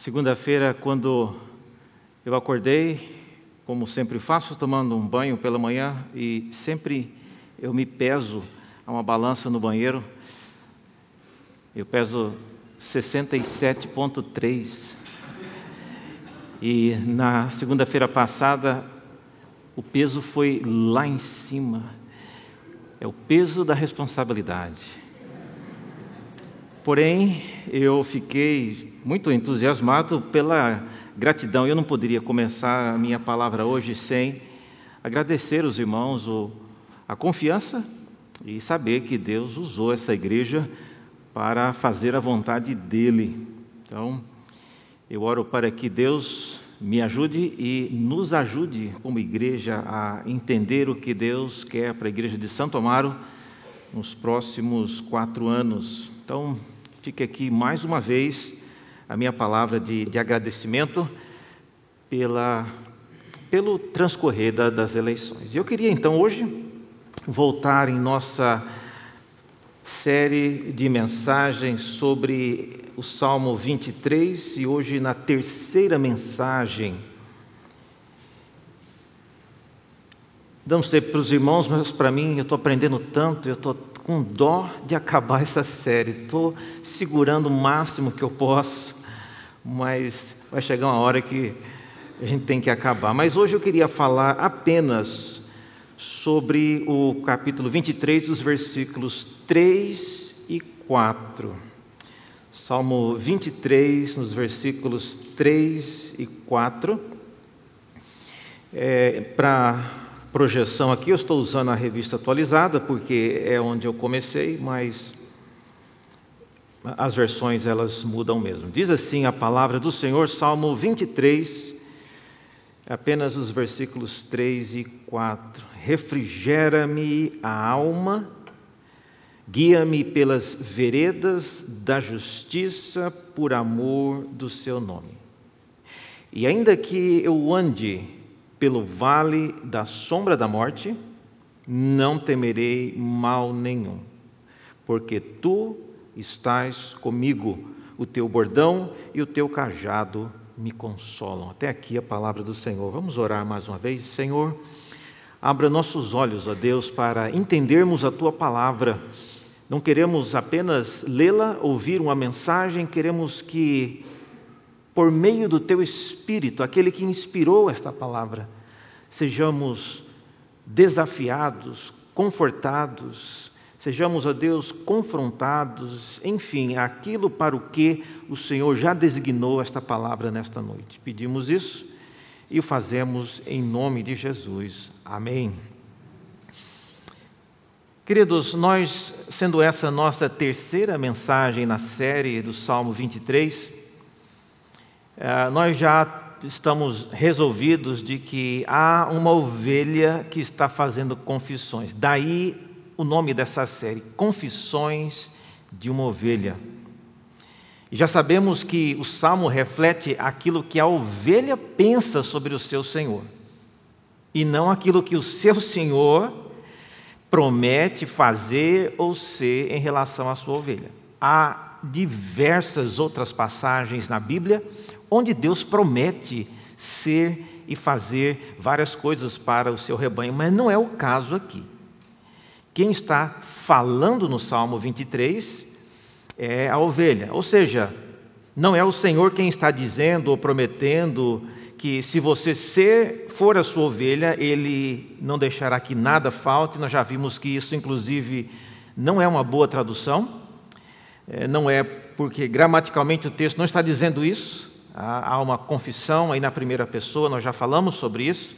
Segunda-feira, quando eu acordei, como sempre faço, tomando um banho pela manhã e sempre eu me peso a uma balança no banheiro. Eu peso 67,3. E na segunda-feira passada, o peso foi lá em cima. É o peso da responsabilidade. Porém, eu fiquei muito entusiasmado pela gratidão. Eu não poderia começar a minha palavra hoje sem agradecer os irmãos a confiança e saber que Deus usou essa igreja para fazer a vontade dele. Então, eu oro para que Deus me ajude e nos ajude como igreja a entender o que Deus quer para a igreja de Santo Amaro nos próximos quatro anos. Então, fica aqui mais uma vez a minha palavra de, de agradecimento pela, pelo transcorrer da, das eleições. Eu queria então hoje voltar em nossa série de mensagens sobre o Salmo 23 e hoje na terceira mensagem. Não sei para os irmãos, mas para mim eu estou aprendendo tanto, eu estou com dó de acabar essa série. Estou segurando o máximo que eu posso, mas vai chegar uma hora que a gente tem que acabar. Mas hoje eu queria falar apenas sobre o capítulo 23, os versículos 3 e 4. Salmo 23, nos versículos 3 e 4. É, Para projeção aqui, eu estou usando a revista atualizada, porque é onde eu comecei, mas as versões elas mudam mesmo. Diz assim a palavra do Senhor, Salmo 23, apenas os versículos 3 e 4. Refrigera-me a alma, guia-me pelas veredas da justiça por amor do seu nome. E ainda que eu ande pelo vale da sombra da morte, não temerei mal nenhum, porque tu estás comigo, o teu bordão e o teu cajado me consolam. Até aqui a palavra do Senhor. Vamos orar mais uma vez. Senhor, abra nossos olhos, ó Deus, para entendermos a tua palavra. Não queremos apenas lê-la, ouvir uma mensagem, queremos que por meio do teu Espírito, aquele que inspirou esta palavra, sejamos desafiados, confortados, sejamos, a Deus, confrontados, enfim, aquilo para o que o Senhor já designou esta palavra nesta noite. Pedimos isso e o fazemos em nome de Jesus. Amém. Queridos, nós, sendo essa nossa terceira mensagem na série do Salmo 23, eh, nós já estamos resolvidos de que há uma ovelha que está fazendo confissões. Daí o nome dessa série, Confissões de uma Ovelha. E já sabemos que o salmo reflete aquilo que a ovelha pensa sobre o seu Senhor, e não aquilo que o seu Senhor promete fazer ou ser em relação à sua ovelha. Há diversas outras passagens na Bíblia onde Deus promete ser e fazer várias coisas para o seu rebanho, mas não é o caso aqui. Quem está falando no Salmo 23 é a ovelha, ou seja, não é o Senhor quem está dizendo ou prometendo que se você ser, for a sua ovelha, ele não deixará que nada falte. Nós já vimos que isso, inclusive, não é uma boa tradução. É, não é porque gramaticalmente o texto não está dizendo isso. Há uma confissão aí na primeira pessoa, nós já falamos sobre isso.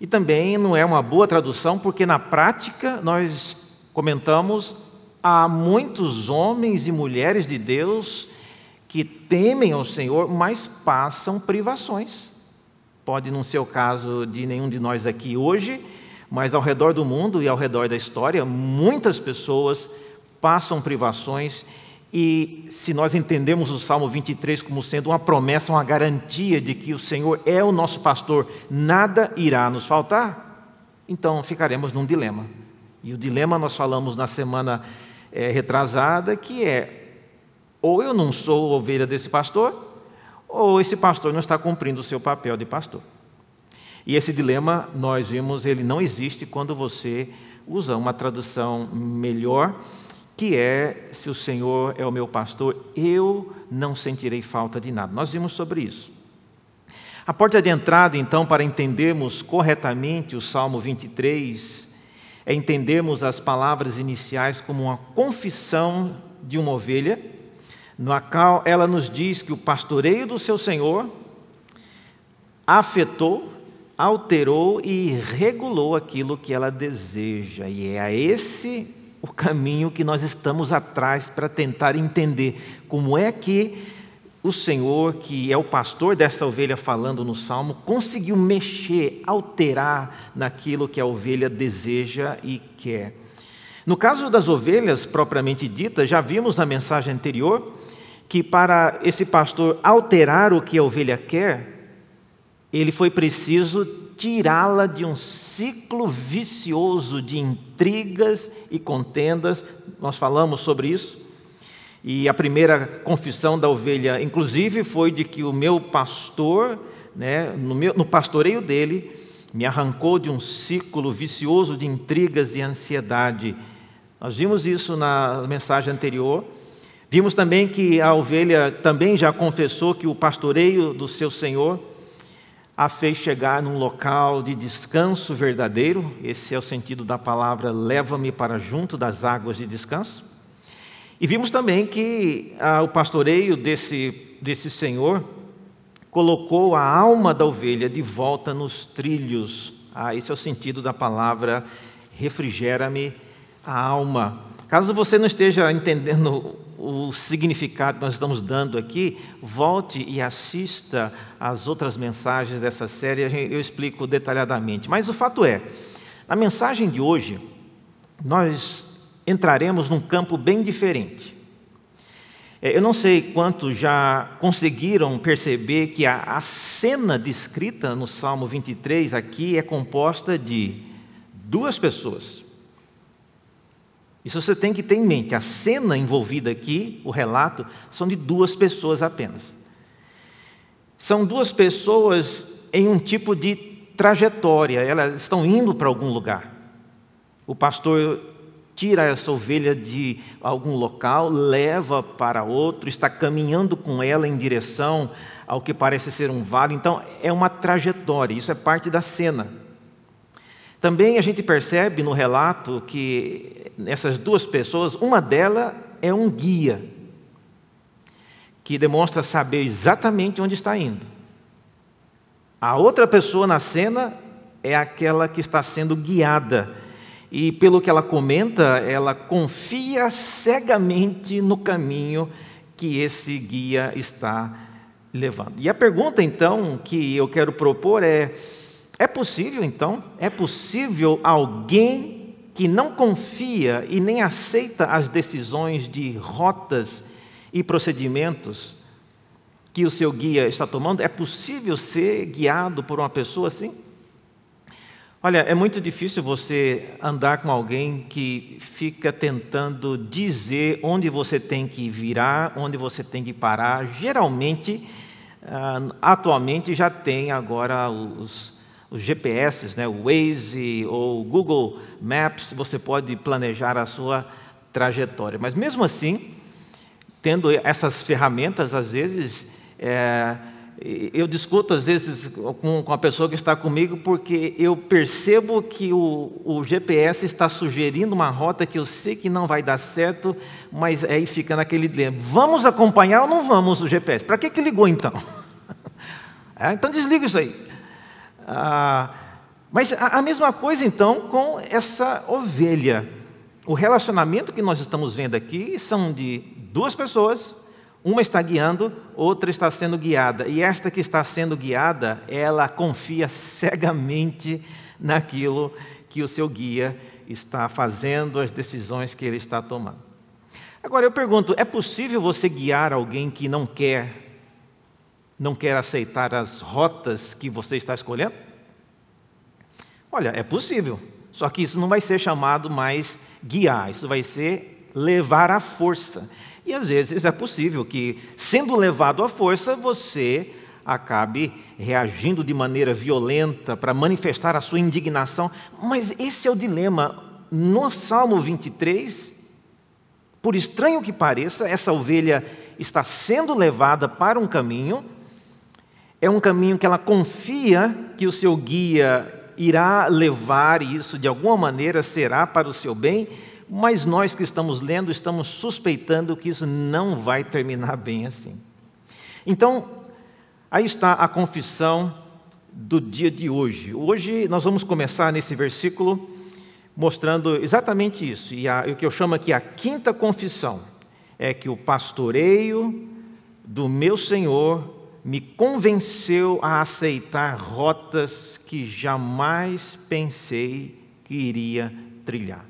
E também não é uma boa tradução, porque na prática nós comentamos há muitos homens e mulheres de Deus que temem ao Senhor, mas passam privações. Pode não ser o caso de nenhum de nós aqui hoje, mas ao redor do mundo e ao redor da história, muitas pessoas passam privações e se nós entendemos o Salmo 23 como sendo uma promessa, uma garantia de que o Senhor é o nosso pastor, nada irá nos faltar, então ficaremos num dilema. E o dilema nós falamos na semana é, retrasada, que é: ou eu não sou ovelha desse pastor, ou esse pastor não está cumprindo o seu papel de pastor. E esse dilema, nós vimos, ele não existe quando você usa uma tradução melhor, que é: se o Senhor é o meu pastor, eu não sentirei falta de nada. Nós vimos sobre isso. A porta de entrada, então, para entendermos corretamente o Salmo 23, é entendermos as palavras iniciais como uma confissão de uma ovelha, na qual ela nos diz que o pastoreio do seu Senhor afetou alterou e regulou aquilo que ela deseja. E é a esse o caminho que nós estamos atrás para tentar entender como é que o Senhor, que é o pastor dessa ovelha falando no salmo, conseguiu mexer, alterar naquilo que a ovelha deseja e quer. No caso das ovelhas propriamente ditas, já vimos na mensagem anterior que para esse pastor alterar o que a ovelha quer, ele foi preciso tirá-la de um ciclo vicioso de intrigas e contendas. Nós falamos sobre isso. E a primeira confissão da ovelha, inclusive, foi de que o meu pastor, né, no, meu, no pastoreio dele, me arrancou de um ciclo vicioso de intrigas e ansiedade. Nós vimos isso na mensagem anterior. Vimos também que a ovelha também já confessou que o pastoreio do seu Senhor a fez chegar num local de descanso verdadeiro, esse é o sentido da palavra leva-me para junto das águas de descanso. E vimos também que ah, o pastoreio desse, desse Senhor colocou a alma da ovelha de volta nos trilhos. Ah, esse é o sentido da palavra refrigera-me a alma. Caso você não esteja entendendo o significado que nós estamos dando aqui, volte e assista às outras mensagens dessa série, eu explico detalhadamente. Mas o fato é, na mensagem de hoje, nós entraremos num campo bem diferente. É, eu não sei quantos já conseguiram perceber que a, a cena descrita no Salmo 23 aqui é composta de duas pessoas. Isso você tem que ter em mente. A cena envolvida aqui, o relato, são de duas pessoas apenas. São duas pessoas em um tipo de trajetória, elas estão indo para algum lugar. O pastor tira essa ovelha de algum local, leva para outro, está caminhando com ela em direção ao que parece ser um vale. Então, é uma trajetória, isso é parte da cena. Também a gente percebe no relato que essas duas pessoas, uma delas é um guia, que demonstra saber exatamente onde está indo. A outra pessoa na cena é aquela que está sendo guiada. E pelo que ela comenta, ela confia cegamente no caminho que esse guia está levando. E a pergunta então que eu quero propor é: é possível então? É possível alguém que não confia e nem aceita as decisões de rotas e procedimentos que o seu guia está tomando, é possível ser guiado por uma pessoa assim? Olha, é muito difícil você andar com alguém que fica tentando dizer onde você tem que virar, onde você tem que parar. Geralmente, ah, atualmente já tem agora os, os GPS, né, o Waze ou Google Maps, você pode planejar a sua trajetória. Mas mesmo assim, tendo essas ferramentas, às vezes, é, eu discuto às vezes com, com a pessoa que está comigo porque eu percebo que o, o, GPS está sugerindo uma rota que eu sei que não vai dar certo, mas aí fica naquele dilema. Vamos acompanhar ou não vamos o GPS? Para que, que ligou então? É, então desliga isso aí. Ah, mas a, a mesma coisa então com essa ovelha. O relacionamento que nós estamos vendo aqui são de duas pessoas, uma está guiando, outra está sendo guiada. E esta que está sendo guiada, ela confia cegamente naquilo que o seu guia está fazendo, as decisões que ele está tomando. Agora eu pergunto: é possível você guiar alguém que não quer não quer aceitar as rotas que você está escolhendo? Olha, é possível, só que isso não vai ser chamado mais guiar, isso vai ser levar à força. E às vezes é possível que, sendo levado à força, você acabe reagindo de maneira violenta para manifestar a sua indignação. Mas esse é o dilema. No Salmo 23, por estranho que pareça, essa ovelha está sendo levada para um caminho, é um caminho que ela confia que o seu guia irá levar e isso de alguma maneira será para o seu bem, mas nós que estamos lendo estamos suspeitando que isso não vai terminar bem assim. Então, aí está a confissão do dia de hoje. Hoje nós vamos começar nesse versículo mostrando exatamente isso, e a, o que eu chamo aqui a quinta confissão é que o pastoreio do meu Senhor me convenceu a aceitar rotas que jamais pensei que iria trilhar.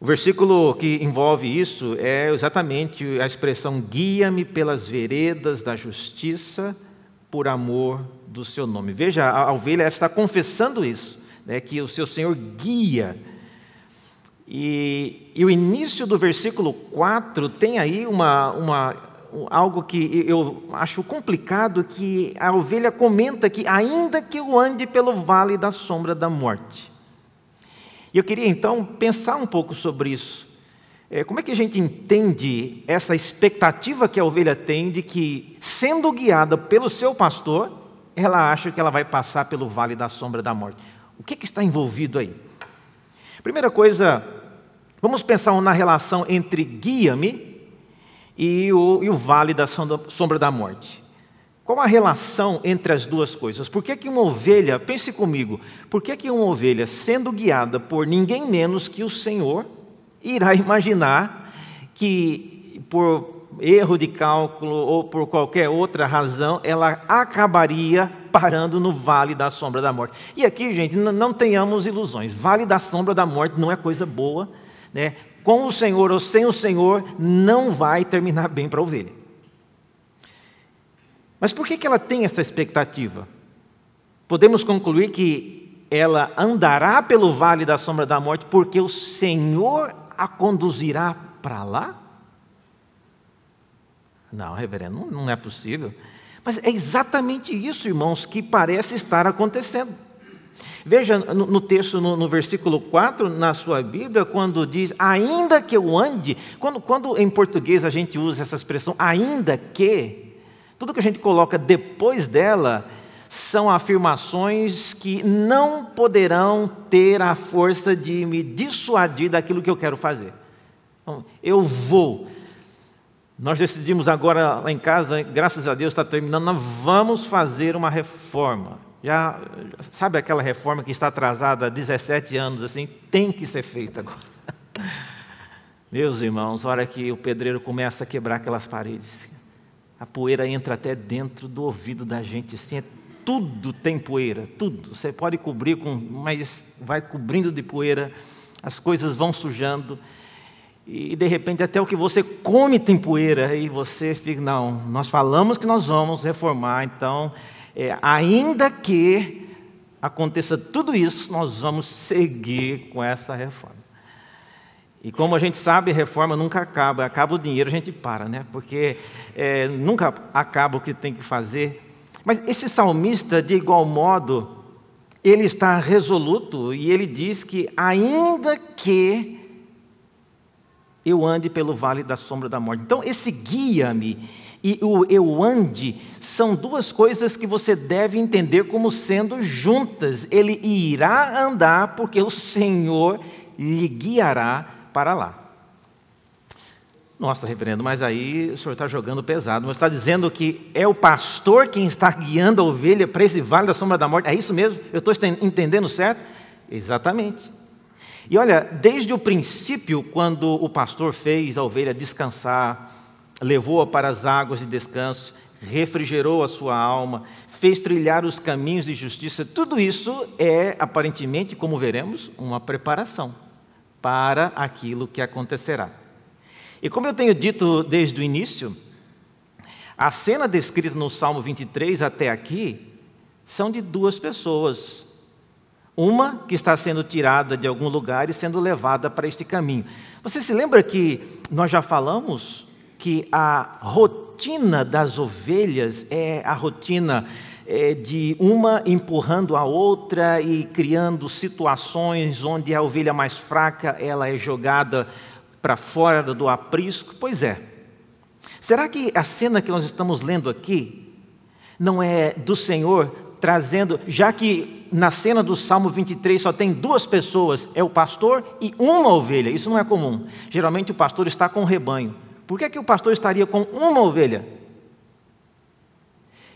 O versículo que envolve isso é exatamente a expressão: guia-me pelas veredas da justiça por amor do seu nome. Veja, a ovelha está confessando isso, né, que o seu Senhor guia. E, e o início do versículo 4 tem aí uma, uma algo que eu acho complicado, que a ovelha comenta que ainda que eu ande pelo vale da sombra da morte. E eu queria então pensar um pouco sobre isso. É, como é que a gente entende essa expectativa que a ovelha tem de que, sendo guiada pelo seu pastor, ela acha que ela vai passar pelo vale da sombra da morte? O que, que está envolvido aí? Primeira coisa, vamos pensar na relação entre guia-me e o, e o vale da sombra da morte. Qual a relação entre as duas coisas? Por que, que uma ovelha, pense comigo, por que, que uma ovelha, sendo guiada por ninguém menos que o Senhor, irá imaginar que por erro de cálculo ou por qualquer outra razão, ela acabaria parando no vale da sombra da morte? E aqui, gente, não tenhamos ilusões, vale da sombra da morte não é coisa boa, né? Com o Senhor ou sem o Senhor, não vai terminar bem para a ovelha. Mas por que, que ela tem essa expectativa? Podemos concluir que ela andará pelo vale da sombra da morte porque o Senhor a conduzirá para lá? Não, reverendo, não, não é possível. Mas é exatamente isso, irmãos, que parece estar acontecendo. Veja no, texto, no, no, versículo 4, na sua Bíblia, quando diz, ainda que eu ande, quando, quando em português a gente usa essa expressão, ainda que, tudo que a gente coloca depois dela são afirmações que não poderão ter a força de me dissuadir daquilo que eu quero fazer. Então, eu vou. Nós decidimos agora lá em casa, graças a Deus está terminando, nós vamos fazer uma reforma. Já sabe aquela reforma que está atrasada há 17 anos assim, tem que ser feita agora. Meus irmãos, hora que o pedreiro começa a quebrar aquelas paredes, a poeira entra até dentro do ouvido da gente, assim, é, tudo tem poeira, tudo. Você pode cobrir com, mas vai cobrindo de poeira, as coisas vão sujando e de repente até o que você come tem poeira e você fica, não, nós falamos que nós vamos reformar, então é, ainda que aconteça tudo isso, nós vamos seguir com essa reforma. E como a gente sabe, reforma nunca acaba, acaba o dinheiro, a gente para, né? Porque é, nunca acaba o que tem que fazer. Mas esse salmista, de igual modo, ele está resoluto e ele diz que, ainda que eu ande pelo vale da sombra da morte. Então, esse guia-me e o eu ande são duas coisas que você deve entender como sendo juntas. Ele irá andar porque o Senhor lhe guiará para lá. Nossa, reverendo, mas aí o senhor está jogando pesado. Mas está dizendo que é o pastor quem está guiando a ovelha para esse vale da sombra da morte. É isso mesmo? Eu estou entendendo certo? Exatamente. E olha, desde o princípio, quando o pastor fez a ovelha descansar, levou-a para as águas de descanso, refrigerou a sua alma, fez trilhar os caminhos de justiça. Tudo isso é, aparentemente, como veremos, uma preparação para aquilo que acontecerá. E como eu tenho dito desde o início, a cena descrita no Salmo 23 até aqui são de duas pessoas. Uma que está sendo tirada de algum lugar e sendo levada para este caminho. Você se lembra que nós já falamos que a rotina das ovelhas é a rotina é, de uma empurrando a outra e criando situações onde a ovelha mais fraca ela é jogada para fora do aprisco? Pois é. Será que a cena que nós estamos lendo aqui não é do Senhor trazendo, já que na cena do Salmo 23 só tem duas pessoas, é o pastor e uma ovelha. Isso não é comum. Geralmente o pastor está com o rebanho. Por que, é que o pastor estaria com uma ovelha?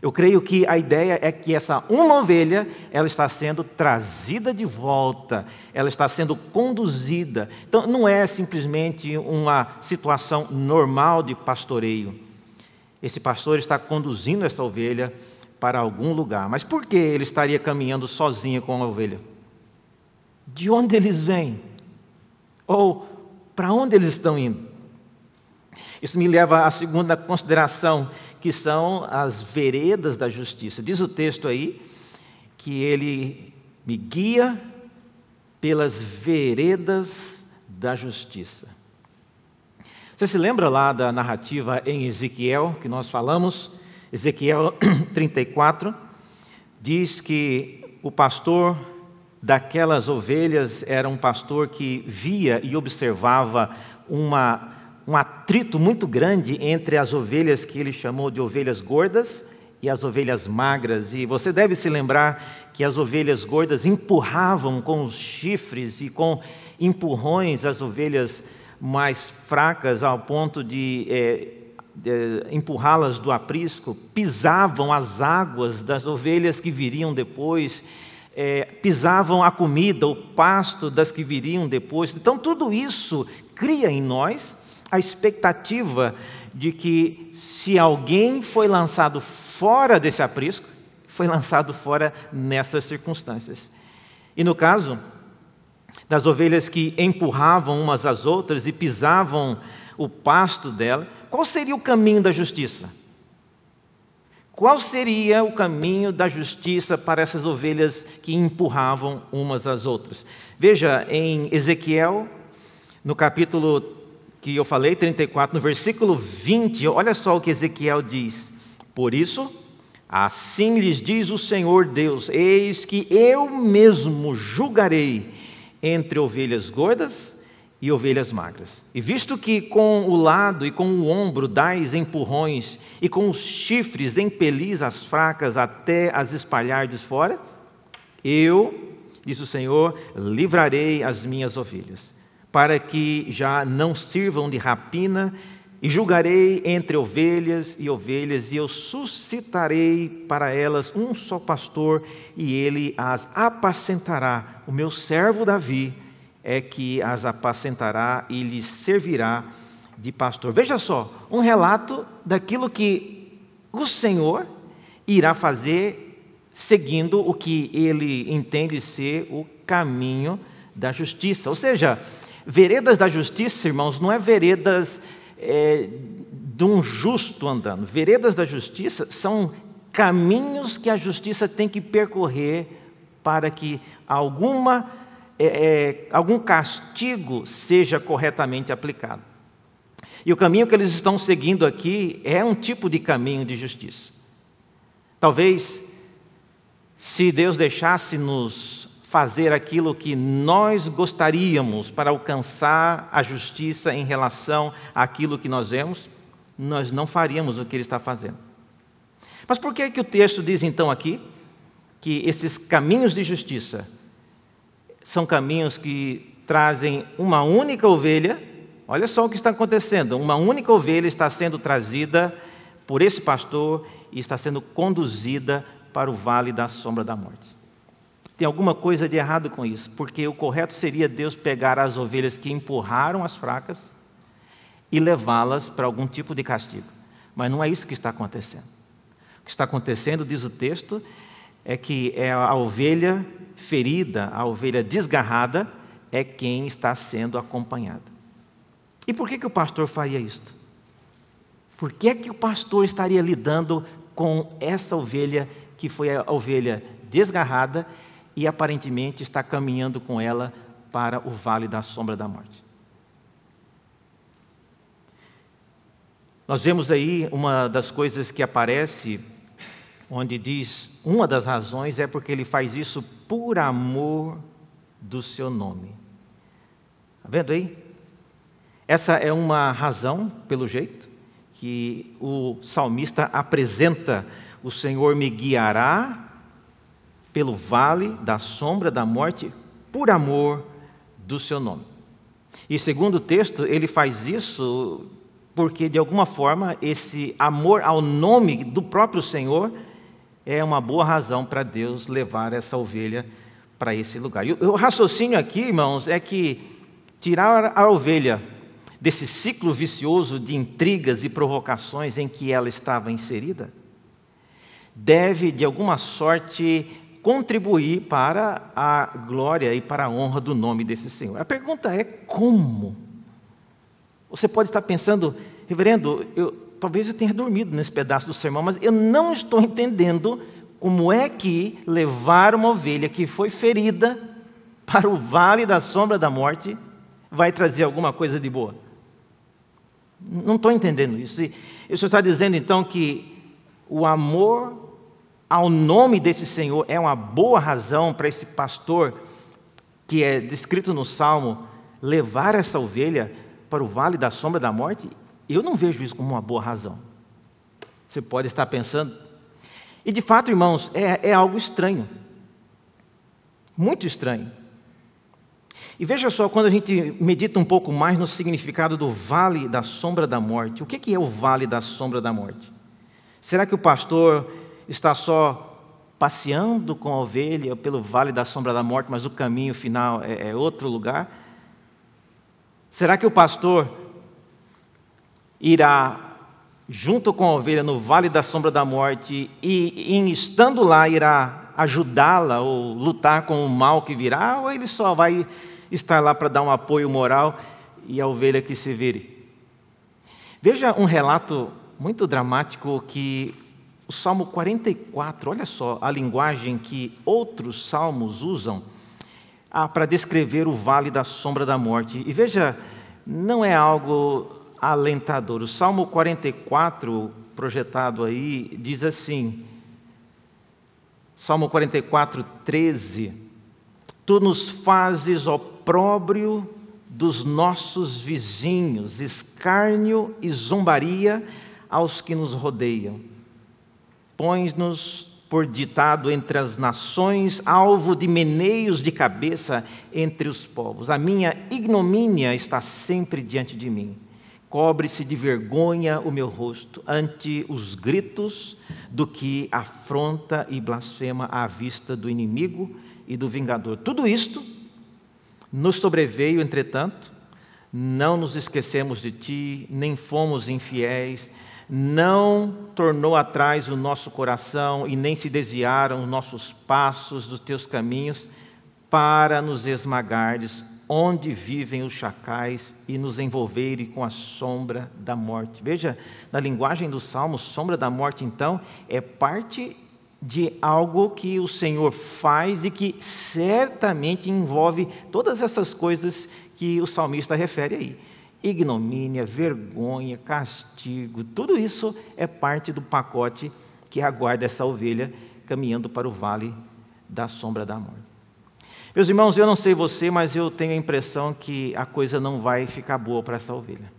Eu creio que a ideia é que essa uma ovelha, ela está sendo trazida de volta, ela está sendo conduzida. Então, não é simplesmente uma situação normal de pastoreio. Esse pastor está conduzindo essa ovelha para algum lugar. Mas por que ele estaria caminhando sozinho com a ovelha? De onde eles vêm? Ou para onde eles estão indo? Isso me leva à segunda consideração, que são as veredas da justiça. Diz o texto aí que ele me guia pelas veredas da justiça. Você se lembra lá da narrativa em Ezequiel que nós falamos? Ezequiel 34 diz que o pastor daquelas ovelhas era um pastor que via e observava uma, um atrito muito grande entre as ovelhas que ele chamou de ovelhas gordas e as ovelhas magras. E você deve se lembrar que as ovelhas gordas empurravam com os chifres e com empurrões as ovelhas mais fracas ao ponto de é, empurrá-las do aprisco, pisavam as águas das ovelhas que viriam depois, é, pisavam a comida, o pasto das que viriam depois. Então, tudo isso cria em nós a expectativa de que, se alguém foi lançado fora desse aprisco, foi lançado fora nessas circunstâncias. E no caso das ovelhas que empurravam umas às outras e pisavam o pasto dela, qual seria o caminho da justiça? Qual seria o caminho da justiça para essas ovelhas que empurravam umas às outras? Veja em Ezequiel, no capítulo que eu falei, 34, no versículo 20, olha só o que Ezequiel diz. Por isso, assim lhes diz o Senhor Deus: Eis que eu mesmo julgarei entre ovelhas gordas e ovelhas magras. E visto que com o lado e com o ombro dais empurrões, e com os chifres empelis as fracas até as espalhardes fora, eu, diz o Senhor, livrarei as minhas ovelhas, para que já não sirvam de rapina, e julgarei entre ovelhas e ovelhas, e eu suscitarei para elas um só pastor, e ele as apacentará, o meu servo Davi é que as apacentará e lhes servirá de pastor. Veja só, um relato daquilo que o Senhor irá fazer seguindo o que ele entende ser o caminho da justiça. Ou seja, veredas da justiça, irmãos, não é veredas é, de um justo andando. Veredas da justiça são caminhos que a justiça tem que percorrer para que alguma é, é, algum castigo seja corretamente aplicado. E o caminho que eles estão seguindo aqui é um tipo de caminho de justiça. Talvez, se Deus deixasse-nos fazer aquilo que nós gostaríamos para alcançar a justiça em relação àquilo que nós vemos, nós não faríamos o que Ele está fazendo. Mas por que, que o texto diz então aqui que esses caminhos de justiça são caminhos que trazem uma única ovelha. Olha só o que está acontecendo: uma única ovelha está sendo trazida por esse pastor e está sendo conduzida para o vale da sombra da morte. Tem alguma coisa de errado com isso, porque o correto seria Deus pegar as ovelhas que empurraram as fracas e levá-las para algum tipo de castigo. Mas não é isso que está acontecendo. O que está acontecendo, diz o texto, é que é a ovelha ferida, a ovelha desgarrada, é quem está sendo acompanhada. E por que, que o pastor faria isto? Por que, que o pastor estaria lidando com essa ovelha que foi a ovelha desgarrada e aparentemente está caminhando com ela para o vale da sombra da morte. Nós vemos aí uma das coisas que aparece, onde diz: uma das razões é porque ele faz isso por amor do seu nome. Está vendo aí? Essa é uma razão, pelo jeito, que o salmista apresenta: o Senhor me guiará pelo vale da sombra da morte, por amor do seu nome. E segundo o texto, ele faz isso porque de alguma forma esse amor ao nome do próprio Senhor é uma boa razão para Deus levar essa ovelha para esse lugar. E o raciocínio aqui, irmãos, é que tirar a ovelha desse ciclo vicioso de intrigas e provocações em que ela estava inserida, deve de alguma sorte contribuir para a glória e para a honra do nome desse Senhor. A pergunta é como? Você pode estar pensando, reverendo, eu, talvez eu tenha dormido nesse pedaço do sermão, mas eu não estou entendendo como é que levar uma ovelha que foi ferida para o vale da sombra da morte vai trazer alguma coisa de boa. Não estou entendendo isso. E o senhor está dizendo então que o amor ao nome desse Senhor é uma boa razão para esse pastor, que é descrito no Salmo, levar essa ovelha para o vale da sombra da morte, eu não vejo isso como uma boa razão. Você pode estar pensando. E de fato, irmãos, é, é algo estranho. Muito estranho. E veja só, quando a gente medita um pouco mais no significado do vale da sombra da morte, o que é o vale da sombra da morte? Será que o pastor está só passeando com a ovelha pelo vale da sombra da morte, mas o caminho final é, é outro lugar? Será que o pastor irá junto com a ovelha no vale da sombra da morte e, em estando lá, irá ajudá-la ou lutar com o mal que virá? Ou ele só vai estar lá para dar um apoio moral e a ovelha que se vire? Veja um relato muito dramático que o Salmo 44, olha só a linguagem que outros salmos usam ah, para descrever o vale da sombra da morte. E veja, não é algo alentador. O Salmo 44, projetado aí, diz assim: Salmo 44, 13: Tu nos fazes opróbrio dos nossos vizinhos, escárnio e zombaria aos que nos rodeiam. Pões-nos por ditado entre as nações, alvo de meneios de cabeça entre os povos. A minha ignomínia está sempre diante de mim. Cobre-se de vergonha o meu rosto ante os gritos do que afronta e blasfema à vista do inimigo e do vingador. Tudo isto nos sobreveio, entretanto, não nos esquecemos de ti, nem fomos infiéis não tornou atrás o nosso coração e nem se desviaram os nossos passos dos teus caminhos para nos esmagardes onde vivem os chacais e nos envolverem com a sombra da morte. Veja, na linguagem do Salmo, sombra da morte, então, é parte de algo que o Senhor faz e que certamente envolve todas essas coisas que o salmista refere aí ignomínia, vergonha, castigo, tudo isso é parte do pacote que aguarda essa ovelha caminhando para o vale da sombra da morte. Meus irmãos, eu não sei você, mas eu tenho a impressão que a coisa não vai ficar boa para essa ovelha.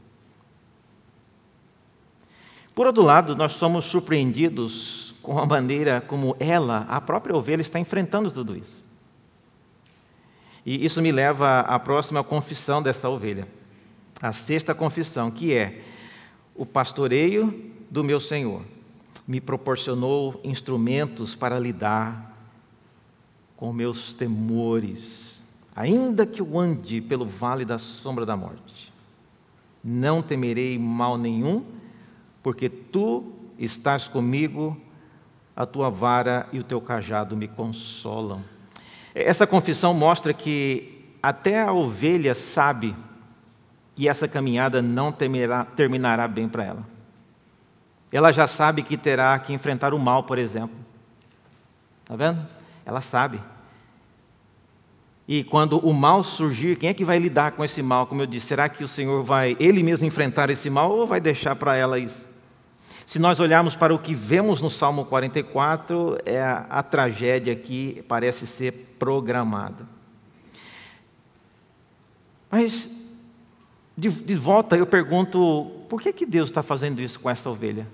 Por outro lado, nós somos surpreendidos com a maneira como ela, a própria ovelha, está enfrentando tudo isso. E isso me leva à próxima confissão dessa ovelha a sexta confissão, que é: o pastoreio do meu Senhor me proporcionou instrumentos para lidar com meus temores, ainda que eu ande pelo vale da sombra da morte. Não temerei mal nenhum, porque tu estás comigo, a tua vara e o teu cajado me consolam. Essa confissão mostra que até a ovelha sabe que essa caminhada não temerá, terminará bem para ela. Ela já sabe que terá que enfrentar o mal, por exemplo. Está vendo? Ela sabe. E quando o mal surgir, quem é que vai lidar com esse mal? Como eu disse, será que o Senhor vai ele mesmo enfrentar esse mal ou vai deixar para ela isso? Se nós olharmos para o que vemos no Salmo 44, é a, a tragédia que parece ser programada. Mas, de, de volta, eu pergunto: por que, que Deus está fazendo isso com essa ovelha?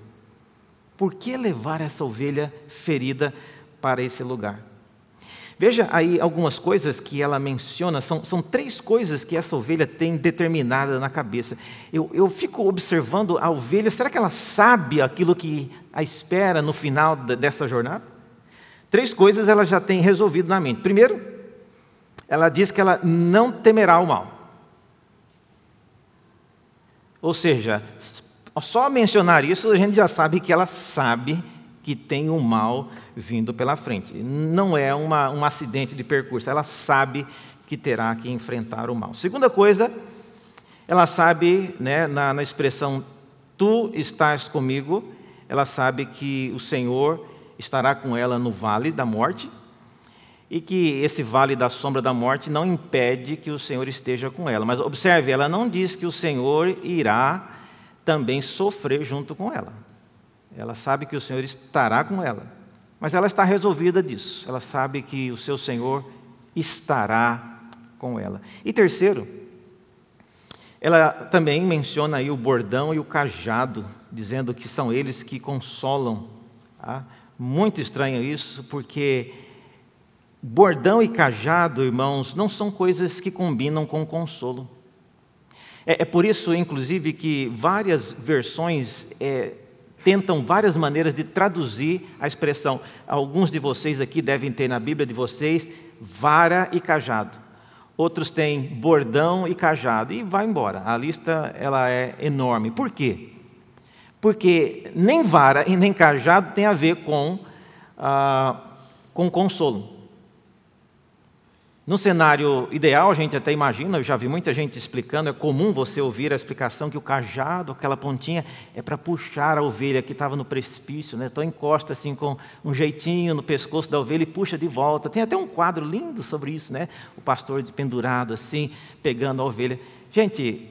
Por que levar essa ovelha ferida para esse lugar? Veja aí algumas coisas que ela menciona, são, são três coisas que essa ovelha tem determinada na cabeça. Eu, eu fico observando a ovelha, será que ela sabe aquilo que a espera no final dessa jornada? Três coisas ela já tem resolvido na mente. Primeiro, ela diz que ela não temerá o mal. Ou seja, só mencionar isso a gente já sabe que ela sabe que tem um mal vindo pela frente. Não é uma, um acidente de percurso, ela sabe que terá que enfrentar o mal. Segunda coisa, ela sabe, né, na, na expressão tu estás comigo, ela sabe que o Senhor estará com ela no vale da morte e que esse vale da sombra da morte não impede que o Senhor esteja com ela. Mas observe, ela não diz que o Senhor irá também sofrer junto com ela. Ela sabe que o Senhor estará com ela, mas ela está resolvida disso. Ela sabe que o seu Senhor estará com ela. E terceiro, ela também menciona aí o bordão e o cajado, dizendo que são eles que consolam. Tá? Muito estranho isso, porque bordão e cajado, irmãos, não são coisas que combinam com consolo. É, é por isso, inclusive, que várias versões é, tentam várias maneiras de traduzir a expressão. Alguns de vocês aqui devem ter na Bíblia de vocês vara e cajado. Outros têm bordão e cajado. E vai embora. A lista ela é enorme. Por quê? Porque nem vara e nem cajado tem a ver com, ah, com consolo. No cenário ideal, a gente até imagina, eu já vi muita gente explicando, é comum você ouvir a explicação que o cajado, aquela pontinha, é para puxar a ovelha que estava no precipício, né? então encosta assim com um jeitinho no pescoço da ovelha e puxa de volta. Tem até um quadro lindo sobre isso, né? O pastor pendurado assim, pegando a ovelha. Gente,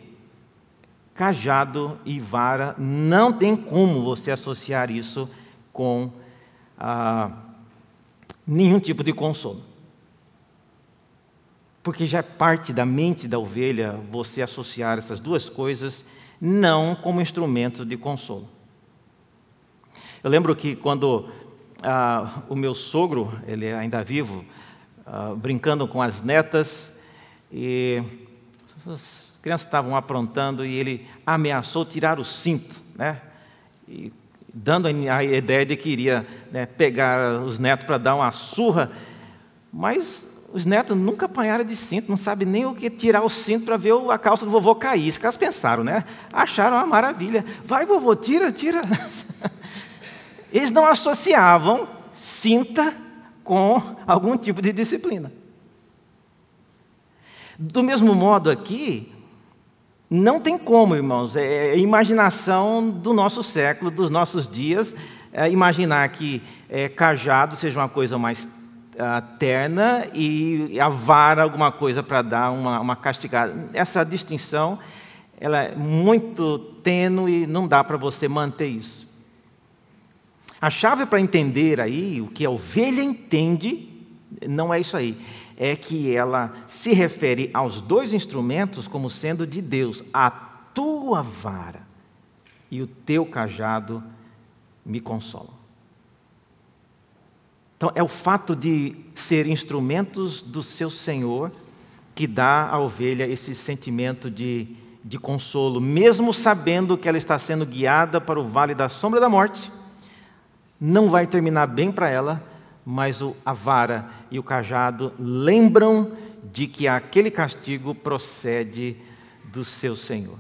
cajado e vara, não tem como você associar isso com ah, nenhum tipo de consolo. Porque já é parte da mente da ovelha você associar essas duas coisas, não como instrumento de consolo. Eu lembro que quando ah, o meu sogro, ele é ainda vivo, ah, brincando com as netas, e as crianças estavam aprontando e ele ameaçou tirar o cinto, né? E dando a ideia de que iria né, pegar os netos para dar uma surra, mas os netos nunca apanharam de cinto, não sabem nem o que tirar o cinto para ver a calça do vovô cair. Isso que elas pensaram, né? Acharam uma maravilha. Vai, vovô, tira, tira. Eles não associavam cinta com algum tipo de disciplina. Do mesmo modo aqui, não tem como, irmãos, é, é imaginação do nosso século, dos nossos dias, é imaginar que é, cajado seja uma coisa mais terna e a vara alguma coisa para dar uma, uma castigada. Essa distinção ela é muito tênue e não dá para você manter isso. A chave para entender aí o que a ovelha entende não é isso aí. É que ela se refere aos dois instrumentos como sendo de Deus. A tua vara e o teu cajado me consolam. Então, é o fato de ser instrumentos do seu Senhor que dá à ovelha esse sentimento de, de consolo, mesmo sabendo que ela está sendo guiada para o vale da sombra da morte. Não vai terminar bem para ela, mas o, a vara e o cajado lembram de que aquele castigo procede do seu Senhor.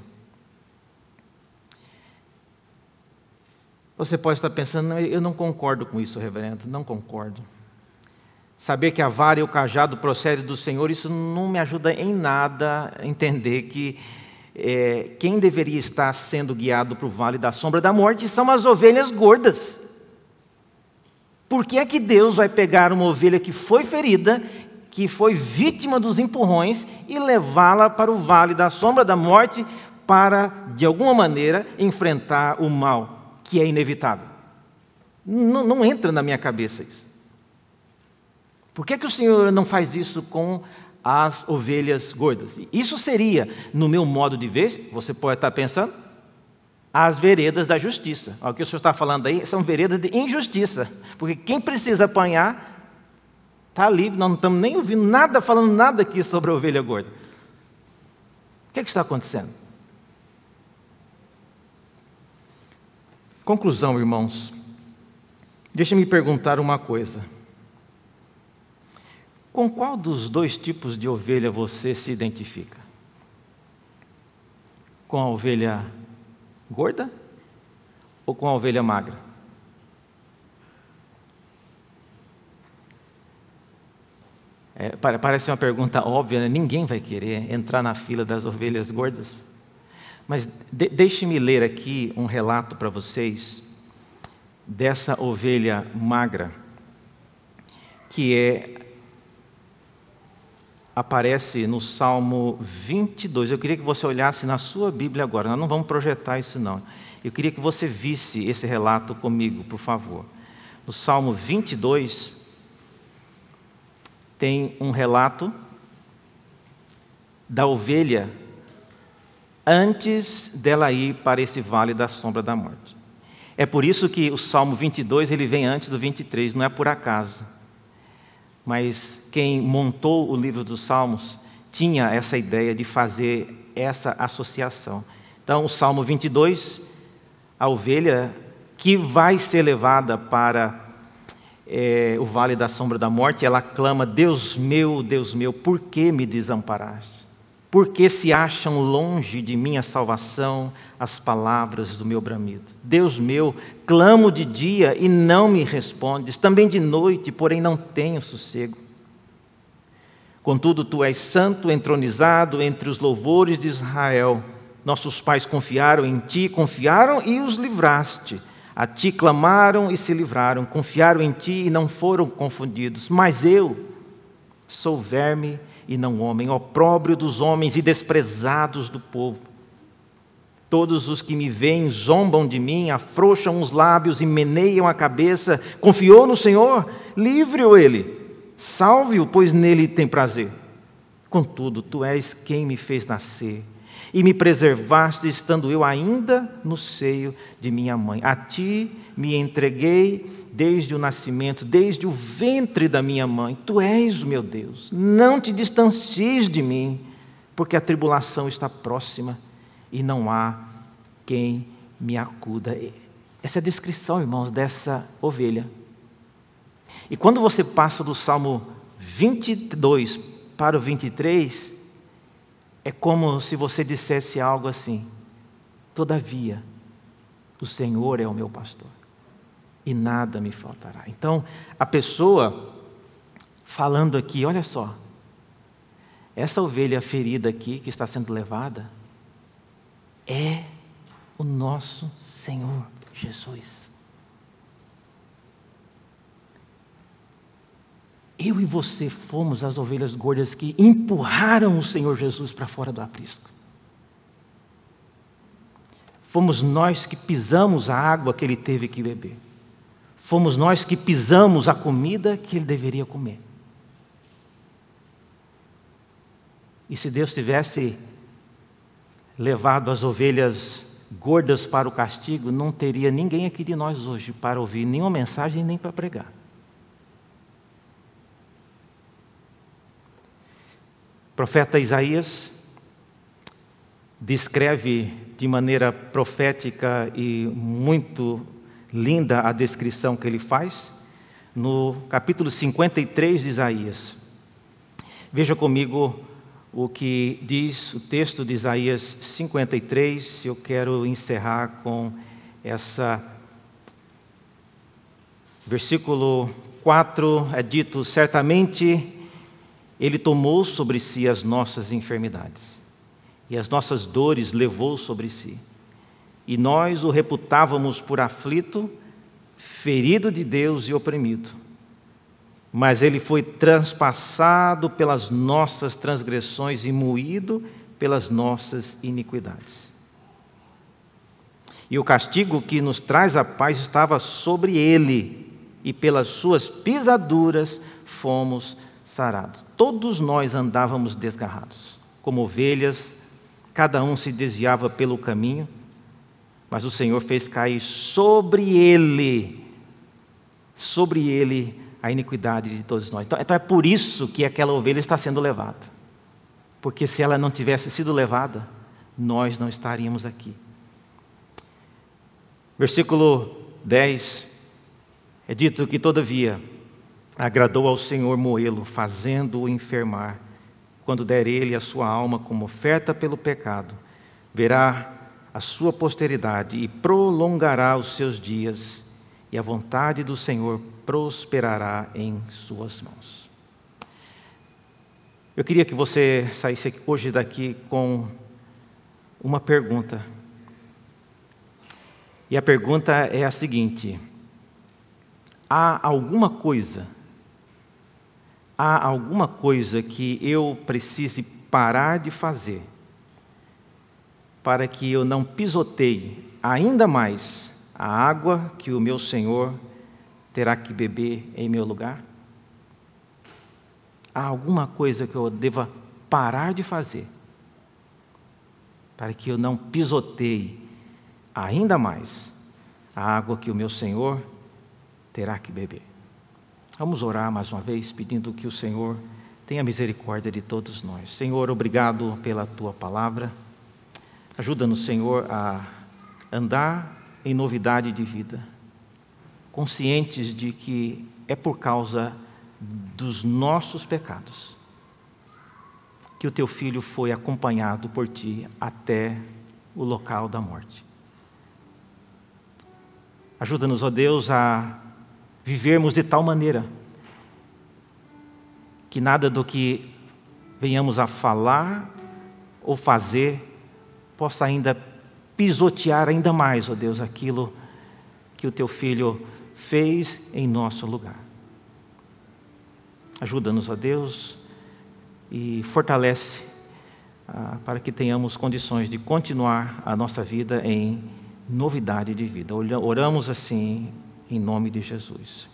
Você pode estar pensando, eu não concordo com isso, reverendo, não concordo. Saber que a vara e o cajado procedem do Senhor, isso não me ajuda em nada a entender que é, quem deveria estar sendo guiado para o vale da sombra da morte são as ovelhas gordas. Por que é que Deus vai pegar uma ovelha que foi ferida, que foi vítima dos empurrões e levá-la para o vale da sombra da morte para, de alguma maneira, enfrentar o mal, que é inevitável. Não, não entra na minha cabeça isso. Por que, que o Senhor não faz isso com as ovelhas gordas? Isso seria, no meu modo de ver, você pode estar pensando, as veredas da justiça. O que o senhor está falando aí são veredas de injustiça. Porque quem precisa apanhar está ali, nós não estamos nem ouvindo nada, falando nada aqui sobre a ovelha gorda. O que, é que está acontecendo? Conclusão, irmãos. Deixe-me perguntar uma coisa. Com qual dos dois tipos de ovelha você se identifica? Com a ovelha gorda ou com a ovelha magra? É, parece uma pergunta óbvia, né? ninguém vai querer entrar na fila das ovelhas gordas. Mas de, deixe-me ler aqui um relato para vocês dessa ovelha magra, que é aparece no Salmo 22. Eu queria que você olhasse na sua Bíblia agora. Nós não vamos projetar isso não. Eu queria que você visse esse relato comigo, por favor. No Salmo 22 tem um relato da ovelha antes dela ir para esse vale da sombra da morte. É por isso que o Salmo 22 ele vem antes do 23, não é por acaso. Mas quem montou o livro dos Salmos tinha essa ideia de fazer essa associação. Então, o Salmo 22, a ovelha que vai ser levada para é, o vale da sombra da morte, ela clama: Deus meu, Deus meu, por que me desamparaste? Porque se acham longe de minha salvação as palavras do meu bramido. Deus meu, clamo de dia e não me respondes, também de noite, porém não tenho sossego. Contudo, tu és santo, entronizado entre os louvores de Israel. Nossos pais confiaram em ti, confiaram e os livraste. A ti clamaram e se livraram, confiaram em ti e não foram confundidos. Mas eu sou verme e não homem, opróbrio dos homens e desprezados do povo. Todos os que me veem zombam de mim, afrouxam os lábios e meneiam a cabeça. Confiou no Senhor? Livre-o ele. Salve-o, pois nele tem prazer. Contudo, tu és quem me fez nascer e me preservaste estando eu ainda no seio de minha mãe. A ti me entreguei desde o nascimento, desde o ventre da minha mãe. Tu és o meu Deus. Não te distancies de mim, porque a tribulação está próxima e não há quem me acuda. Essa é a descrição, irmãos, dessa ovelha. E quando você passa do Salmo 22 para o 23, é como se você dissesse algo assim: Todavia, o Senhor é o meu pastor e nada me faltará. Então, a pessoa falando aqui, olha só, essa ovelha ferida aqui que está sendo levada é o nosso Senhor Jesus. Eu e você fomos as ovelhas gordas que empurraram o Senhor Jesus para fora do aprisco. Fomos nós que pisamos a água que ele teve que beber. Fomos nós que pisamos a comida que ele deveria comer. E se Deus tivesse levado as ovelhas gordas para o castigo, não teria ninguém aqui de nós hoje para ouvir nenhuma mensagem nem para pregar. Profeta Isaías descreve de maneira profética e muito linda a descrição que ele faz no capítulo 53 de Isaías. Veja comigo o que diz o texto de Isaías 53. Eu quero encerrar com essa. Versículo 4 é dito: Certamente Ele tomou sobre si as nossas enfermidades, e as nossas dores levou sobre si e nós o reputávamos por aflito, ferido de Deus e oprimido. mas ele foi transpassado pelas nossas transgressões e moído pelas nossas iniquidades. E o castigo que nos traz a paz estava sobre ele, e pelas suas pisaduras fomos sarados. Todos nós andávamos desgarrados, como ovelhas, cada um se desviava pelo caminho, mas o Senhor fez cair sobre ele, sobre ele, a iniquidade de todos nós. Então, então é por isso que aquela ovelha está sendo levada. Porque se ela não tivesse sido levada, nós não estaríamos aqui. Versículo 10 é dito que, todavia, agradou ao Senhor moê-lo, fazendo-o enfermar. Quando der ele a sua alma como oferta pelo pecado, verá a sua posteridade e prolongará os seus dias, e a vontade do Senhor prosperará em suas mãos. Eu queria que você saísse hoje daqui com uma pergunta. E a pergunta é a seguinte: há alguma coisa, há alguma coisa que eu precise parar de fazer para que eu não pisoteie ainda mais a água que o meu Senhor terá que beber em meu lugar? Há alguma coisa que eu deva parar de fazer para que eu não pisoteie ainda mais a água que o meu Senhor terá que beber? Vamos orar mais uma vez, pedindo que o Senhor tenha misericórdia de todos nós. Senhor, obrigado pela tua palavra. Ajuda-nos, Senhor, a andar em novidade de vida conscientes de que é por causa dos nossos pecados que o teu filho foi acompanhado por ti até o local da morte. Ajuda-nos, ó Deus, a vivermos de tal maneira que nada do que venhamos a falar ou fazer possa ainda pisotear ainda mais, ó Deus, aquilo que o teu filho fez em nosso lugar. Ajuda-nos, ó Deus, e fortalece ah, para que tenhamos condições de continuar a nossa vida em novidade de vida. Oramos assim em nome de Jesus.